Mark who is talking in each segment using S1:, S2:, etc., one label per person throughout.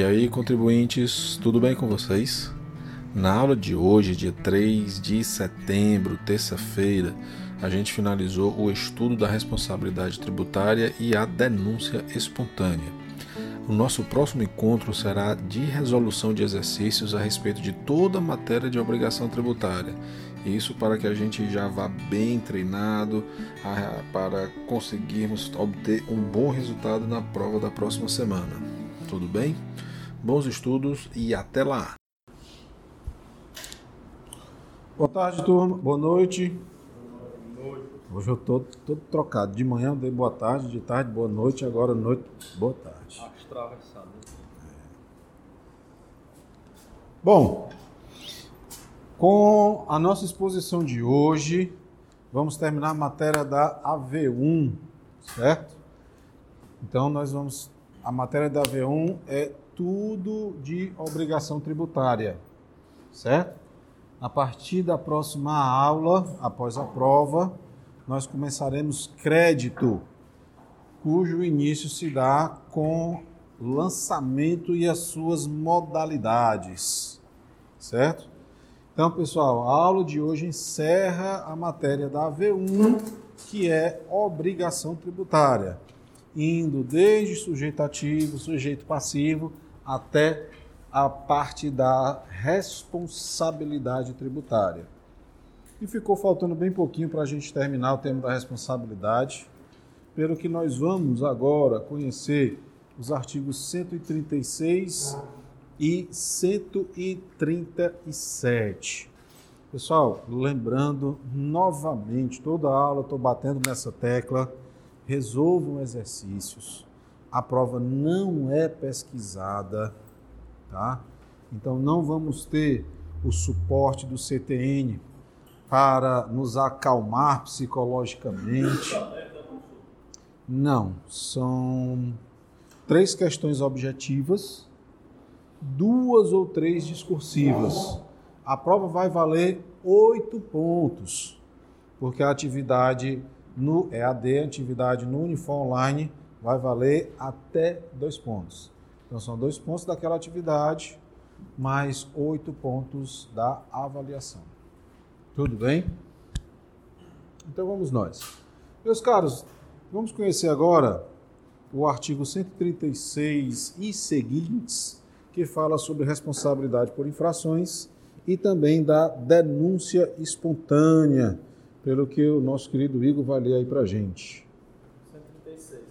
S1: E aí, contribuintes, tudo bem com vocês? Na aula de hoje, dia 3 de setembro, terça-feira, a gente finalizou o estudo da responsabilidade tributária e a denúncia espontânea. O nosso próximo encontro será de resolução de exercícios a respeito de toda a matéria de obrigação tributária. Isso para que a gente já vá bem treinado para conseguirmos obter um bom resultado na prova da próxima semana. Tudo bem? Bons estudos e até lá!
S2: Boa tarde, turma. Boa noite. Hoje eu estou todo trocado. De manhã eu dei boa tarde, de tarde boa noite, agora noite boa tarde. Atravessado. Bom, com a nossa exposição de hoje, vamos terminar a matéria da AV1, certo? Então nós vamos a matéria da V1 é tudo de obrigação tributária, certo? A partir da próxima aula, após a prova, nós começaremos crédito, cujo início se dá com lançamento e as suas modalidades, certo? Então, pessoal, a aula de hoje encerra a matéria da V1, que é obrigação tributária indo desde sujeito ativo, sujeito passivo, até a parte da responsabilidade tributária. E ficou faltando bem pouquinho para a gente terminar o tema da responsabilidade, pelo que nós vamos agora conhecer os artigos 136 e 137. Pessoal, lembrando novamente, toda aula estou batendo nessa tecla resolvam exercícios. A prova não é pesquisada, tá? Então não vamos ter o suporte do CTN para nos acalmar psicologicamente. Não, são três questões objetivas, duas ou três discursivas. A prova vai valer oito pontos, porque a atividade no EAD, atividade no Unifor Online, vai valer até dois pontos. Então, são dois pontos daquela atividade, mais oito pontos da avaliação. Tudo bem? Então, vamos nós. Meus caros, vamos conhecer agora o artigo 136 e seguintes, que fala sobre responsabilidade por infrações e também da denúncia espontânea pelo que o nosso querido Igor vai ler aí para gente.
S3: 136.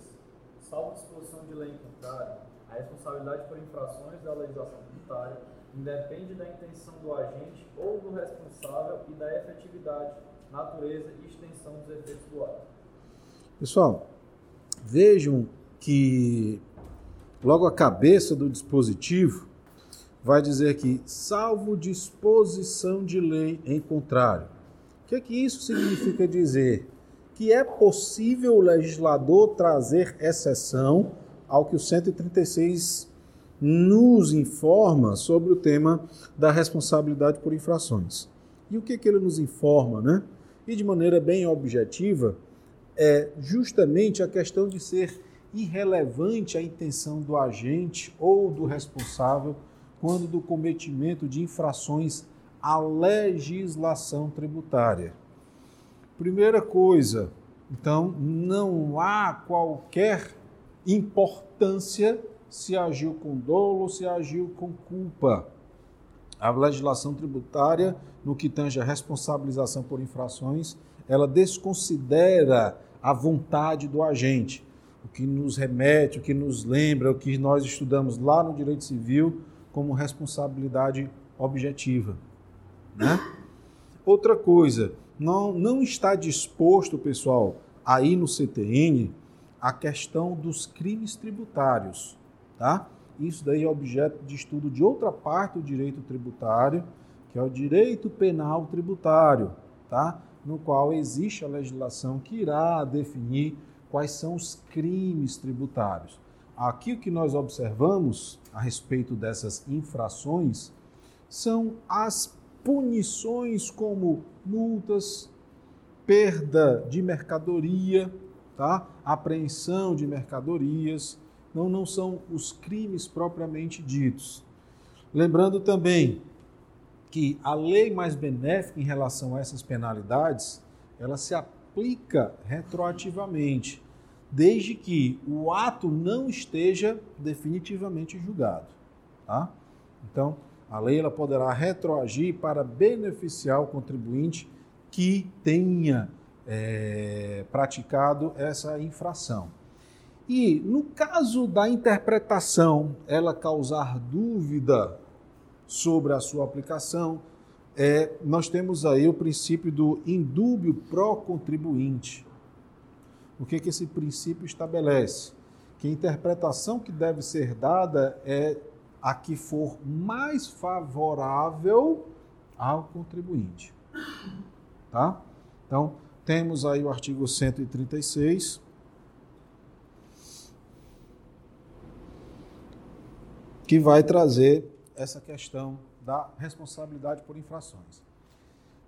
S3: Salvo disposição de lei contrária, a responsabilidade por infrações da legislação tributária independe da intenção do agente ou do responsável e da efetividade, natureza e extensão dos efeitos do ato.
S2: Pessoal, vejam que logo a cabeça do dispositivo vai dizer que salvo disposição de lei em contrário que, é que isso significa dizer? Que é possível o legislador trazer exceção ao que o 136 nos informa sobre o tema da responsabilidade por infrações. E o que, que ele nos informa, né? E de maneira bem objetiva, é justamente a questão de ser irrelevante a intenção do agente ou do responsável quando do cometimento de infrações a legislação tributária. Primeira coisa, então, não há qualquer importância se agiu com dolo ou se agiu com culpa. A legislação tributária, no que tange a responsabilização por infrações, ela desconsidera a vontade do agente, o que nos remete, o que nos lembra, o que nós estudamos lá no direito civil como responsabilidade objetiva. Né? Outra coisa, não, não está disposto, pessoal, aí no CTN a questão dos crimes tributários. Tá? Isso daí é objeto de estudo de outra parte do direito tributário, que é o direito penal tributário, tá? no qual existe a legislação que irá definir quais são os crimes tributários. Aqui o que nós observamos a respeito dessas infrações são as punições como multas, perda de mercadoria, tá? apreensão de mercadorias não, não são os crimes propriamente ditos. Lembrando também que a lei mais benéfica em relação a essas penalidades, ela se aplica retroativamente, desde que o ato não esteja definitivamente julgado. Tá? Então, a lei ela poderá retroagir para beneficiar o contribuinte que tenha é, praticado essa infração. E no caso da interpretação, ela causar dúvida sobre a sua aplicação, é, nós temos aí o princípio do indúbio pró-contribuinte. O que, que esse princípio estabelece? Que a interpretação que deve ser dada é a que for mais favorável ao contribuinte. Tá? Então, temos aí o artigo 136 que vai trazer essa questão da responsabilidade por infrações.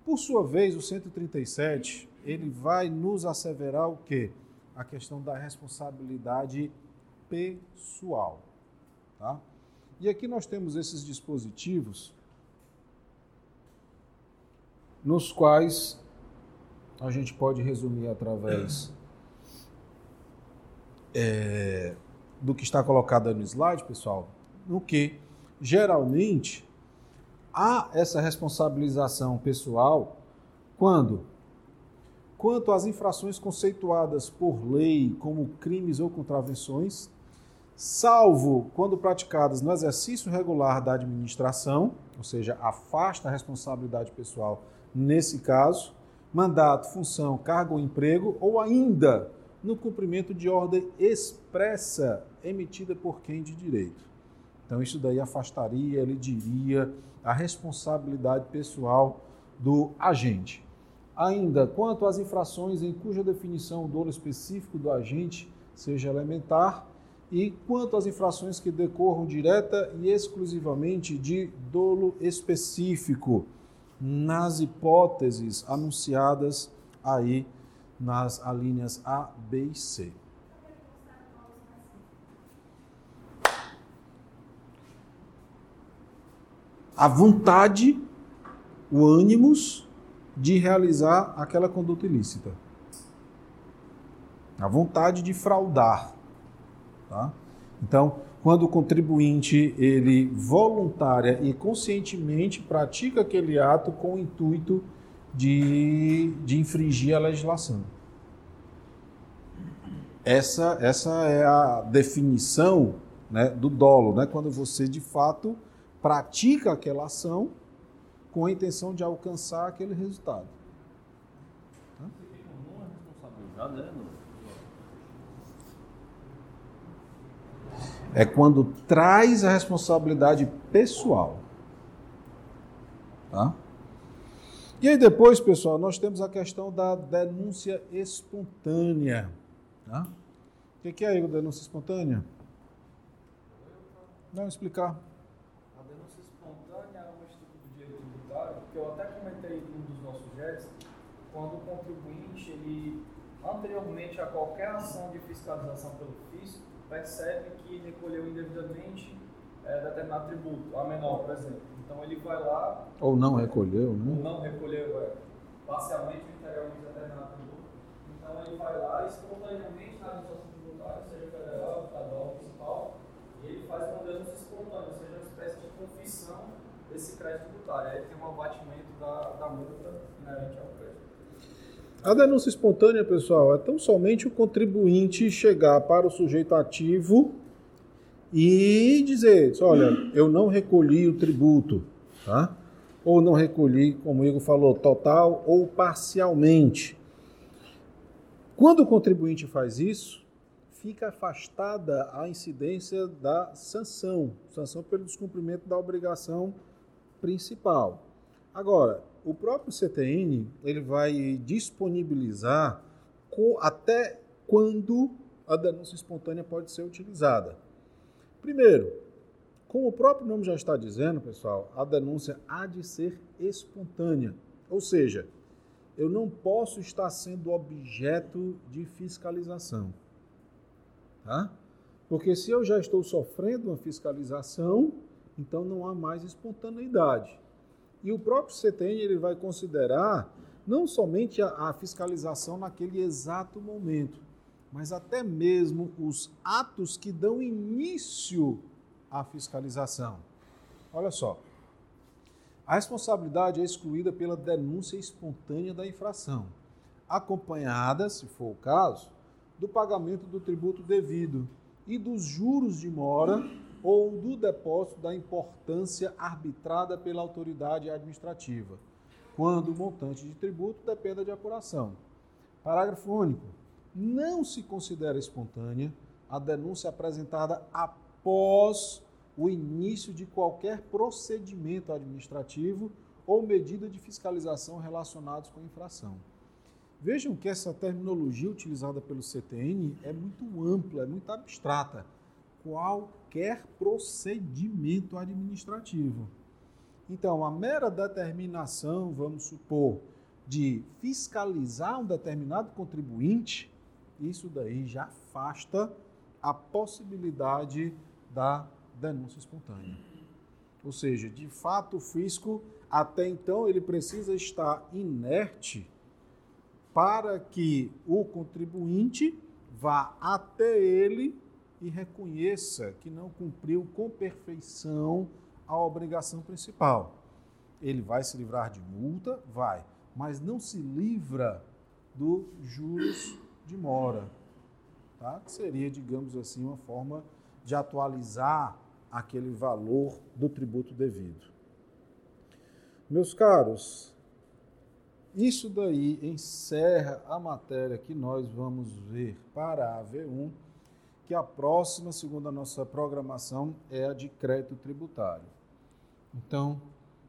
S2: Por sua vez, o 137, ele vai nos asseverar o quê? A questão da responsabilidade pessoal, tá? E aqui nós temos esses dispositivos nos quais a gente pode resumir através é, do que está colocado no slide, pessoal, no que geralmente há essa responsabilização pessoal quando quanto às infrações conceituadas por lei como crimes ou contravenções, salvo quando praticadas no exercício regular da administração, ou seja, afasta a responsabilidade pessoal nesse caso, mandato, função, cargo ou emprego, ou ainda no cumprimento de ordem expressa emitida por quem de direito. Então, isso daí afastaria, ele diria, a responsabilidade pessoal do agente. Ainda, quanto às infrações em cuja definição o dolo específico do agente seja elementar, e quanto às infrações que decorram direta e exclusivamente de dolo específico, nas hipóteses anunciadas aí nas alíneas A, B e C. a vontade, o ânimos de realizar aquela conduta ilícita. A vontade de fraudar. Tá? Então, quando o contribuinte ele voluntária e conscientemente pratica aquele ato com o intuito de, de infringir a legislação. Essa, essa é a definição né, do dolo, né? quando você de fato pratica aquela ação com a intenção de alcançar aquele resultado. É quando traz a responsabilidade pessoal. Tá? E aí depois, pessoal, nós temos a questão da denúncia espontânea. Tá? O que é a denúncia espontânea? Vamos explicar.
S3: que eu até comentei em um dos nossos gestos, quando o contribuinte, ele, anteriormente a qualquer ação de fiscalização pelo fisco, percebe que recolheu indevidamente é, determinado tributo, a menor, por exemplo. Então ele vai lá.
S2: Ou não recolheu, né?
S3: Ou não recolheu, é, parcialmente ou integralmente determinado tributo. Então ele vai lá espontaneamente na administração tributária, seja federal, estadual, municipal, e ele faz uma denúncia espontânea, ou seja, uma espécie de confissão desse crédito tributário. Aí tem um abatimento da, da multa inerente ao crédito.
S2: A denúncia espontânea, pessoal, é tão somente o contribuinte chegar para o sujeito ativo e dizer, olha, eu não recolhi o tributo, tá? Ou não recolhi, como o Igor falou, total ou parcialmente. Quando o contribuinte faz isso, fica afastada a incidência da sanção, sanção pelo descumprimento da obrigação principal. Agora, o próprio CTN ele vai disponibilizar até quando a denúncia espontânea pode ser utilizada. Primeiro, como o próprio nome já está dizendo, pessoal, a denúncia há de ser espontânea. Ou seja, eu não posso estar sendo objeto de fiscalização. Tá? Porque se eu já estou sofrendo uma fiscalização, então não há mais espontaneidade. E o próprio CTN ele vai considerar não somente a, a fiscalização naquele exato momento, mas até mesmo os atos que dão início à fiscalização. Olha só. A responsabilidade é excluída pela denúncia espontânea da infração, acompanhada, se for o caso, do pagamento do tributo devido e dos juros de mora ou do depósito da importância arbitrada pela autoridade administrativa, quando o montante de tributo dependa de apuração. Parágrafo único. Não se considera espontânea a denúncia apresentada após o início de qualquer procedimento administrativo ou medida de fiscalização relacionados com a infração. Vejam que essa terminologia utilizada pelo CTN é muito ampla, é muito abstrata. Qualquer procedimento administrativo. Então, a mera determinação, vamos supor, de fiscalizar um determinado contribuinte, isso daí já afasta a possibilidade da denúncia espontânea. Ou seja, de fato, o fisco, até então, ele precisa estar inerte para que o contribuinte vá até ele e reconheça que não cumpriu com perfeição a obrigação principal. Ele vai se livrar de multa? Vai, mas não se livra do juros de mora, tá? que seria, digamos assim, uma forma de atualizar aquele valor do tributo devido. Meus caros, isso daí encerra a matéria que nós vamos ver para a V1, que a próxima, segundo a nossa programação, é a de crédito tributário. Então,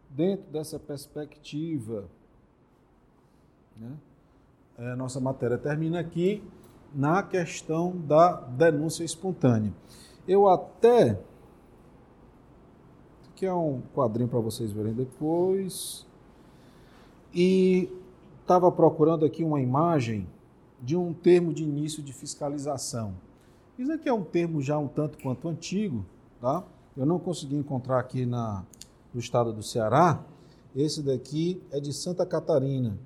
S2: dentro dessa perspectiva, né, a é, nossa matéria termina aqui na questão da denúncia espontânea. Eu até. Aqui é um quadrinho para vocês verem depois e estava procurando aqui uma imagem de um termo de início de fiscalização. Isso aqui é um termo já um tanto quanto antigo, tá? Eu não consegui encontrar aqui na, no estado do Ceará. Esse daqui é de Santa Catarina.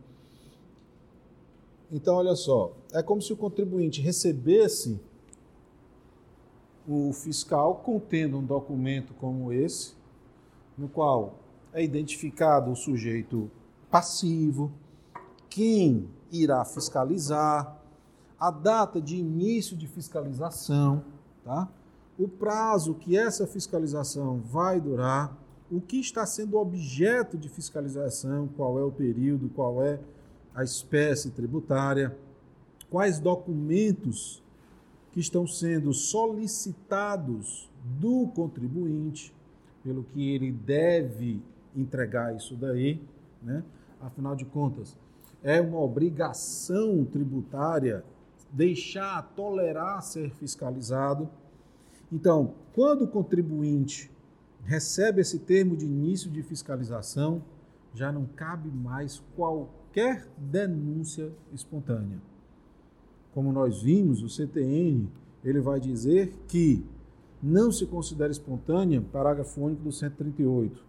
S2: Então, olha só, é como se o contribuinte recebesse o fiscal contendo um documento como esse, no qual é identificado o sujeito passivo, quem irá fiscalizar, a data de início de fiscalização, tá? o prazo que essa fiscalização vai durar, o que está sendo objeto de fiscalização, qual é o período, qual é a espécie tributária, quais documentos que estão sendo solicitados do contribuinte, pelo que ele deve entregar isso daí, né? afinal de contas, é uma obrigação tributária deixar, tolerar ser fiscalizado. Então, quando o contribuinte recebe esse termo de início de fiscalização, já não cabe mais qualquer denúncia espontânea. Como nós vimos, o CTN ele vai dizer que não se considera espontânea, parágrafo único do 138,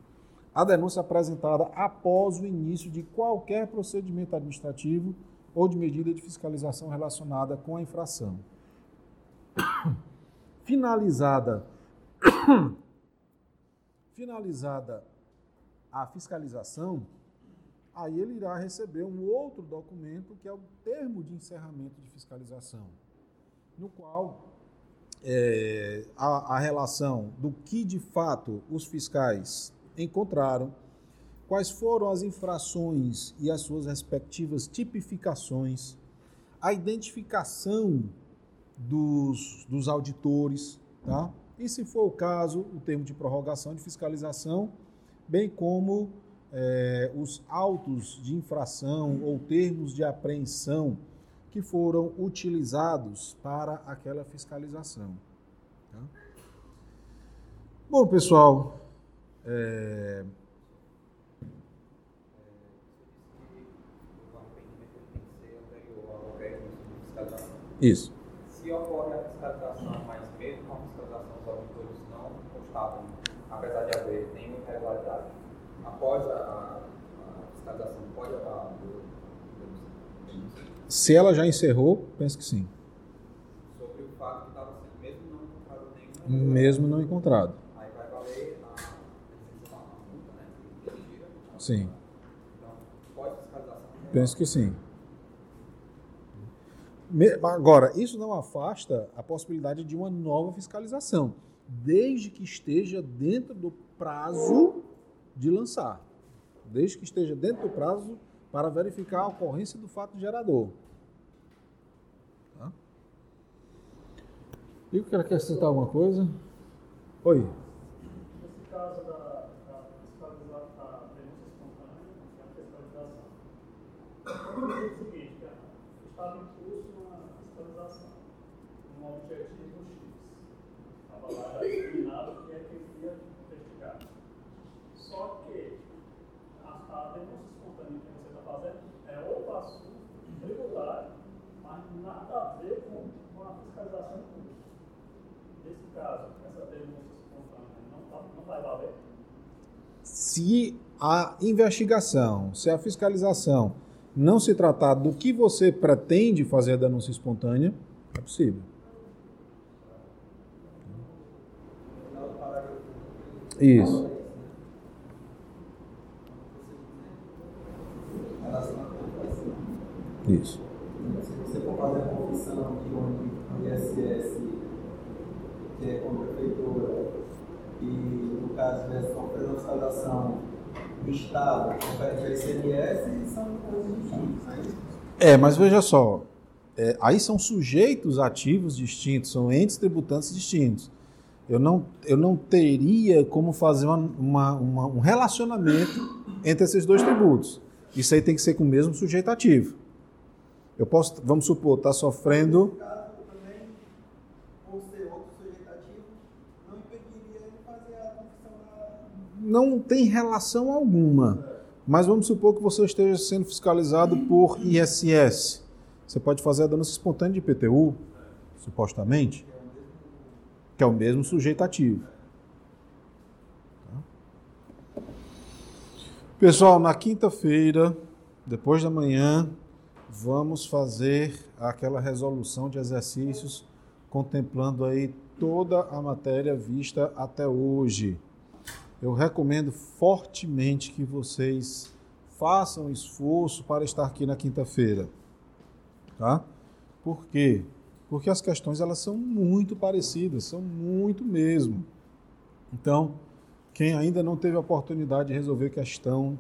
S2: a denúncia apresentada após o início de qualquer procedimento administrativo ou de medida de fiscalização relacionada com a infração. Finalizada finalizada a fiscalização, aí ele irá receber um outro documento que é o termo de encerramento de fiscalização, no qual é, a, a relação do que de fato os fiscais encontraram quais foram as infrações e as suas respectivas tipificações, a identificação dos, dos auditores, tá? e, se for o caso, o termo de prorrogação de fiscalização, bem como é, os autos de infração ou termos de apreensão que foram utilizados para aquela fiscalização. Tá? Bom, pessoal, é... Isso.
S3: Se ocorre a fiscalização, mas mesmo
S4: com a fiscalização os auditores não constavam, apesar de haver nenhuma irregularidade, após a, a fiscalização, pode a,
S2: se ela já encerrou, penso que sim.
S4: Sobre o fato que estava sendo mesmo não encontrado nenhuma.
S2: Mesmo não encontrado.
S4: Aí vai valer a multa, né?
S2: Sim.
S4: Então, pode fiscalização.
S2: Penso que sim. Agora, isso não afasta a possibilidade de uma nova fiscalização, desde que esteja dentro do prazo de lançar. Desde que esteja dentro do prazo para verificar a ocorrência do fato gerador. Tá? Igor, quer acrescentar alguma coisa? Oi.
S5: Nesse caso da, da fiscalização, da denúncia espontânea, que é a fiscalização, vamos dizer o seguinte, que estava em curso uma fiscalização, um objetivo X. Estava lá determinado que é que ia investigar. Só que a, a denúncia espontânea que você está fazendo é outro assunto tributário, mas nada a ver com, com a fiscalização em curso. Nesse caso, essa denúncia espontânea não, tá, não vai valer?
S2: Se a investigação, se a fiscalização não se tratar do que você pretende fazer a denúncia espontânea, é possível. Isso. Isso.
S4: Se você for fazer a confissão de um ISS, que é como prefeitura, e no caso tivesse sofrendo fiscalização do Estado, referente ao são coisas distintas. Né?
S2: É, mas veja só, é, aí são sujeitos ativos distintos, são entes tributantes distintos. Eu não, eu não teria como fazer uma, uma- uma- um relacionamento entre esses dois tributos. Isso aí tem que ser com o mesmo sujeito ativo. Eu posso, vamos supor, estar sofrendo
S4: No caso, também, por ser outro sujeito ativo, não impediria ele fazer a confissão da.
S2: Não tem relação alguma. Mas vamos supor que você esteja sendo fiscalizado por ISS. Você pode fazer a denúncia espontânea de IPTU, supostamente, que é o mesmo sujeito ativo. Tá? Pessoal, na quinta-feira, depois da manhã, vamos fazer aquela resolução de exercícios contemplando aí toda a matéria vista até hoje eu recomendo fortemente que vocês façam esforço para estar aqui na quinta-feira. Tá? Por quê? Porque as questões elas são muito parecidas, são muito mesmo. Então, quem ainda não teve a oportunidade de resolver questão,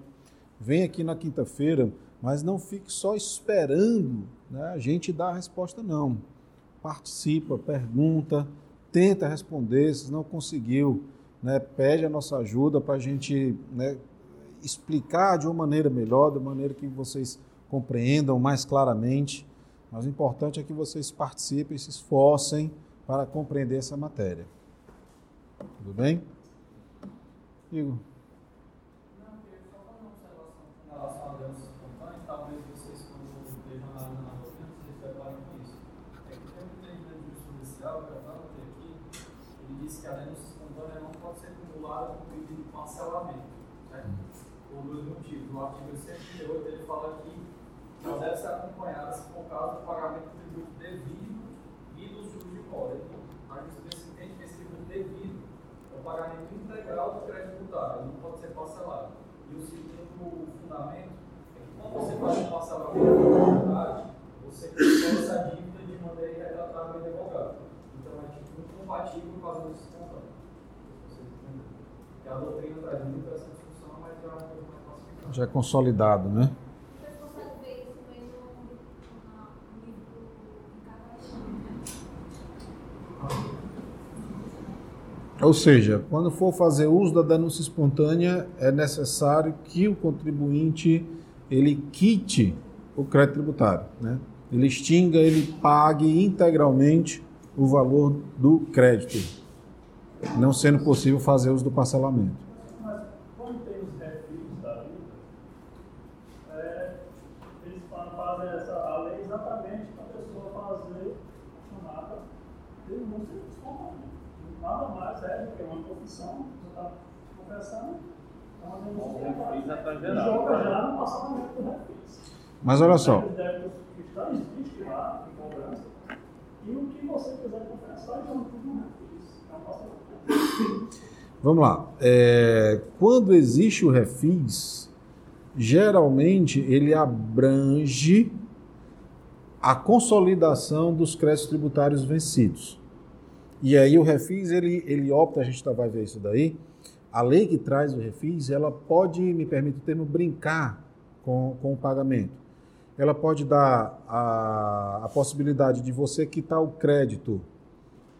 S2: vem aqui na quinta-feira, mas não fique só esperando né, a gente dar a resposta, não. Participa, pergunta, tenta responder, se não conseguiu, né, pede a nossa ajuda para a gente né, explicar de uma maneira melhor, de uma maneira que vocês compreendam mais claramente. Mas o importante é que vocês participem se esforcem para compreender essa matéria. Tudo bem? Igor.
S3: Ele denúncia espontânea não pode ser acumulada com pedido de parcelamento, certo? Por dois motivos. No artigo 138 ele fala que ela deve ser acompanhada, se for o caso, do pagamento do tributo devido e de fora. Então, a justiça entende que esse tributo devido é o pagamento integral do crédito tributário, ele não pode ser parcelado. E o segundo fundamento é que quando você faz um parcelamento verdade, você controla essa dívida de maneira irretratável e advogado. Então é tipo incompatível com as outras espontâneas. Que a doutrina traz muito essa discussão, mas já é mais.
S2: Já é consolidado, né? Ou seja, quando for fazer uso da denúncia espontânea, é necessário que o contribuinte ele quite o crédito tributário, né? Ele extinga, ele pague integralmente o valor do crédito, não sendo possível fazer uso do parcelamento.
S5: Mas como tem os refis da vida, eles fa- fazem essa a lei exatamente para a pessoa fazer a chamada denúncia espontânea. Nada mais é do que uma confissão, você está confessando, Então, a denúncia
S3: é
S5: e
S3: gerar.
S5: joga já no passamento do refis.
S2: Mas olha só,
S5: existem lá em cobrança e o que você quiser compensar já não tudo no refis. É um passamento.
S2: Vamos lá. É, quando existe o refis, geralmente ele abrange a consolidação dos créditos tributários vencidos. E aí o refis, ele, ele opta, a gente tá- vai ver isso daí, a lei que traz o refis, ela pode, me permite o termo, brincar com, com o pagamento. Ela pode dar a, a possibilidade de você quitar o crédito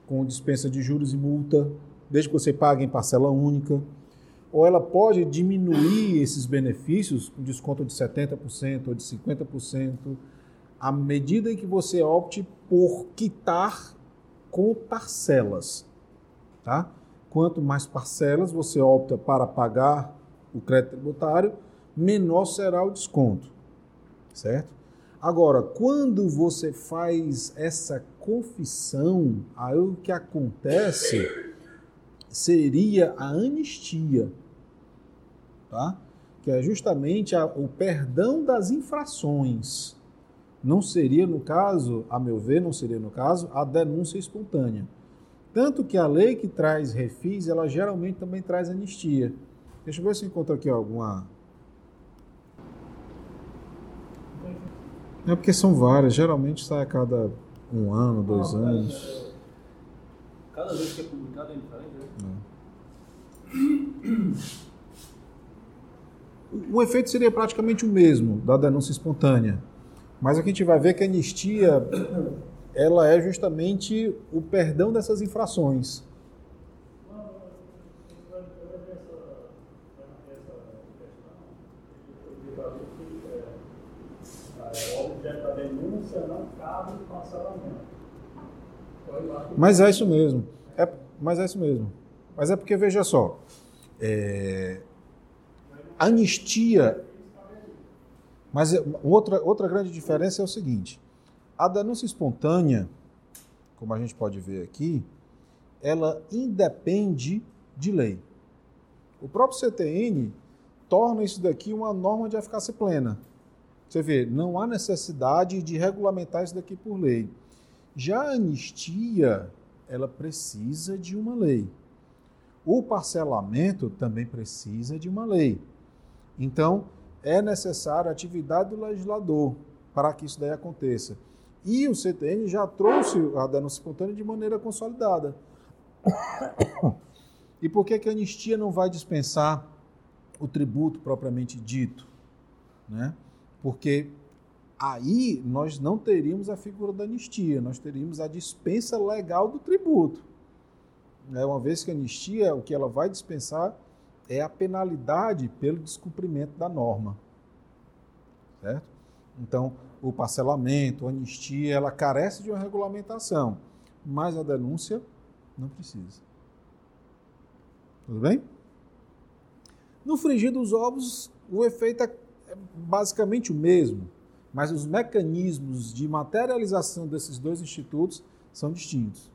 S2: com dispensa de juros e multa, desde que você pague em parcela única. Ou ela pode diminuir esses benefícios com desconto de 70% ou de 50%, à medida em que você opte por quitar com parcelas. Tá? Quanto mais parcelas você opta para pagar o crédito tributário, menor será o desconto. Certo? Agora, quando você faz essa confissão, aí o que acontece seria a anistia, tá? Que é justamente a- o perdão das infrações. Não seria, no caso, a meu ver, não seria, no caso, a denúncia espontânea. Tanto que a lei que traz refis, ela geralmente também traz anistia. Deixa eu ver se eu encontro aqui alguma. É porque são várias, geralmente sai a cada um ano, dois
S3: Não,
S2: anos.
S3: Cada vez que é publicado é diferente, né?
S2: O efeito seria praticamente o mesmo da denúncia espontânea. Mas o que a gente vai ver é que a anistia ela é justamente o perdão dessas infrações.
S5: O objeto da denúncia não cabe no parcelamento. Foi lá que
S2: Mas é isso mesmo. É, mas é isso mesmo. Mas é porque, veja só, é, anistia. Mas é- outra, outra grande diferença é o seguinte: a denúncia espontânea, como a gente pode ver aqui, ela independe de lei. O próprio CTN torna isso daqui uma norma de eficácia plena. Você vê, não há necessidade de regulamentar isso daqui por lei. Já a anistia, ela precisa de uma lei. O parcelamento também precisa de uma lei. Então, é necessária a atividade do legislador para que isso daí aconteça. E o CTN já trouxe a denúncia espontânea de maneira consolidada. E por que, que a anistia não vai dispensar o tributo propriamente dito? Né? Porque aí nós não teríamos a figura da anistia, nós teríamos a dispensa legal do tributo. Né? Uma vez que a anistia, o que ela vai dispensar é a penalidade pelo descumprimento da norma. Certo? Então, o parcelamento, a anistia, ela carece de uma regulamentação, mas a denúncia não precisa. Tudo bem? No frigir dos ovos, o efeito é é basicamente o mesmo, mas os mecanismos de materialização desses dois institutos são distintos.